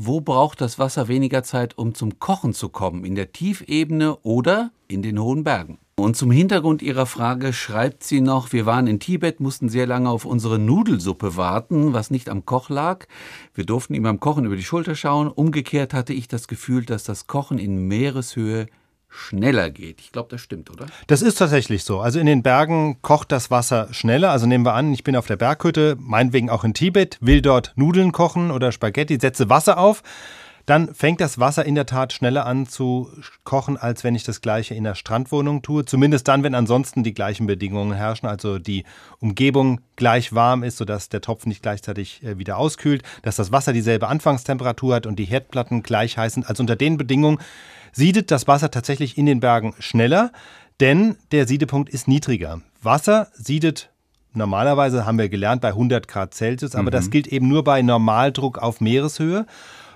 Wo braucht das Wasser weniger Zeit, um zum Kochen zu kommen? In der Tiefebene oder in den hohen Bergen? Und zum Hintergrund Ihrer Frage schreibt sie noch, wir waren in Tibet, mussten sehr lange auf unsere Nudelsuppe warten, was nicht am Koch lag. Wir durften ihm beim Kochen über die Schulter schauen. Umgekehrt hatte ich das Gefühl, dass das Kochen in Meereshöhe schneller geht. Ich glaube, das stimmt, oder? Das ist tatsächlich so. Also in den Bergen kocht das Wasser schneller. Also nehmen wir an, ich bin auf der Berghütte, meinetwegen auch in Tibet, will dort Nudeln kochen oder Spaghetti, setze Wasser auf. Dann fängt das Wasser in der Tat schneller an zu kochen, als wenn ich das gleiche in der Strandwohnung tue. Zumindest dann, wenn ansonsten die gleichen Bedingungen herrschen, also die Umgebung gleich warm ist, sodass der Topf nicht gleichzeitig äh, wieder auskühlt, dass das Wasser dieselbe Anfangstemperatur hat und die Herdplatten gleich heiß sind. Also unter den Bedingungen siedet das Wasser tatsächlich in den Bergen schneller, denn der Siedepunkt ist niedriger. Wasser siedet normalerweise, haben wir gelernt, bei 100 Grad Celsius, aber mhm. das gilt eben nur bei Normaldruck auf Meereshöhe.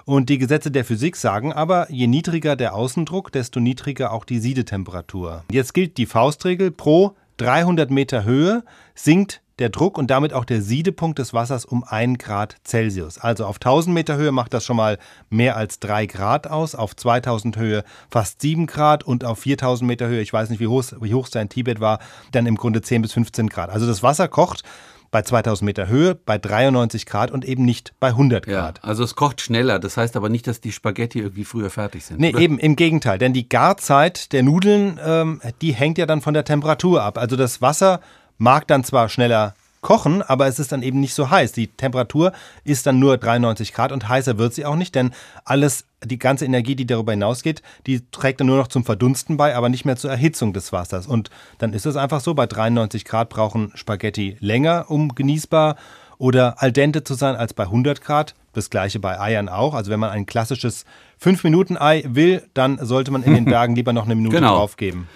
Und die Gesetze der Physik sagen aber, je niedriger der Außendruck, desto niedriger auch die Siedetemperatur. Jetzt gilt die Faustregel, pro 300 Meter Höhe sinkt der Druck und damit auch der Siedepunkt des Wassers um 1 Grad Celsius. Also auf 1000 Meter Höhe macht das schon mal mehr als 3 Grad aus, auf 2000 Höhe fast 7 Grad und auf 4000 Meter Höhe, ich weiß nicht, wie hoch, wie hoch es da in Tibet war, dann im Grunde 10 bis 15 Grad. Also das Wasser kocht bei 2000 Meter Höhe, bei 93 Grad und eben nicht bei 100 Grad. Ja, also es kocht schneller, das heißt aber nicht, dass die Spaghetti irgendwie früher fertig sind. Nee, oder? eben im Gegenteil, denn die Garzeit der Nudeln, ähm, die hängt ja dann von der Temperatur ab. Also das Wasser mag dann zwar schneller kochen, aber es ist dann eben nicht so heiß. Die Temperatur ist dann nur 93 Grad und heißer wird sie auch nicht, denn alles, die ganze Energie, die darüber hinausgeht, die trägt dann nur noch zum Verdunsten bei, aber nicht mehr zur Erhitzung des Wassers. Und dann ist es einfach so, bei 93 Grad brauchen Spaghetti länger, um genießbar oder al dente zu sein als bei 100 Grad. Das gleiche bei Eiern auch. Also wenn man ein klassisches 5-Minuten-Ei will, dann sollte man in den Bergen lieber noch eine Minute genau. draufgeben.